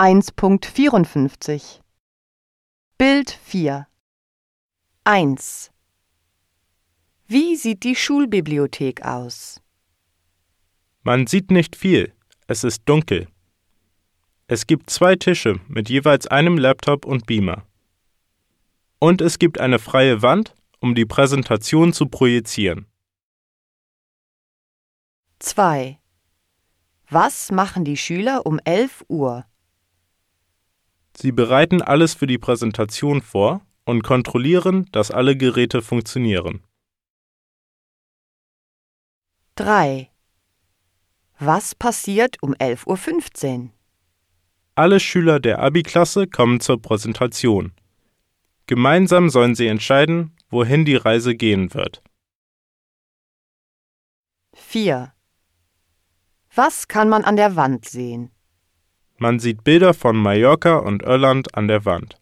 1.54 Bild 4 1 Wie sieht die Schulbibliothek aus? Man sieht nicht viel, es ist dunkel. Es gibt zwei Tische mit jeweils einem Laptop und Beamer. Und es gibt eine freie Wand, um die Präsentation zu projizieren. 2 Was machen die Schüler um 11 Uhr? Sie bereiten alles für die Präsentation vor und kontrollieren, dass alle Geräte funktionieren. 3 Was passiert um 11.15 Uhr? Alle Schüler der Abi-Klasse kommen zur Präsentation. Gemeinsam sollen sie entscheiden, wohin die Reise gehen wird. 4 Was kann man an der Wand sehen? Man sieht Bilder von Mallorca und Irland an der Wand.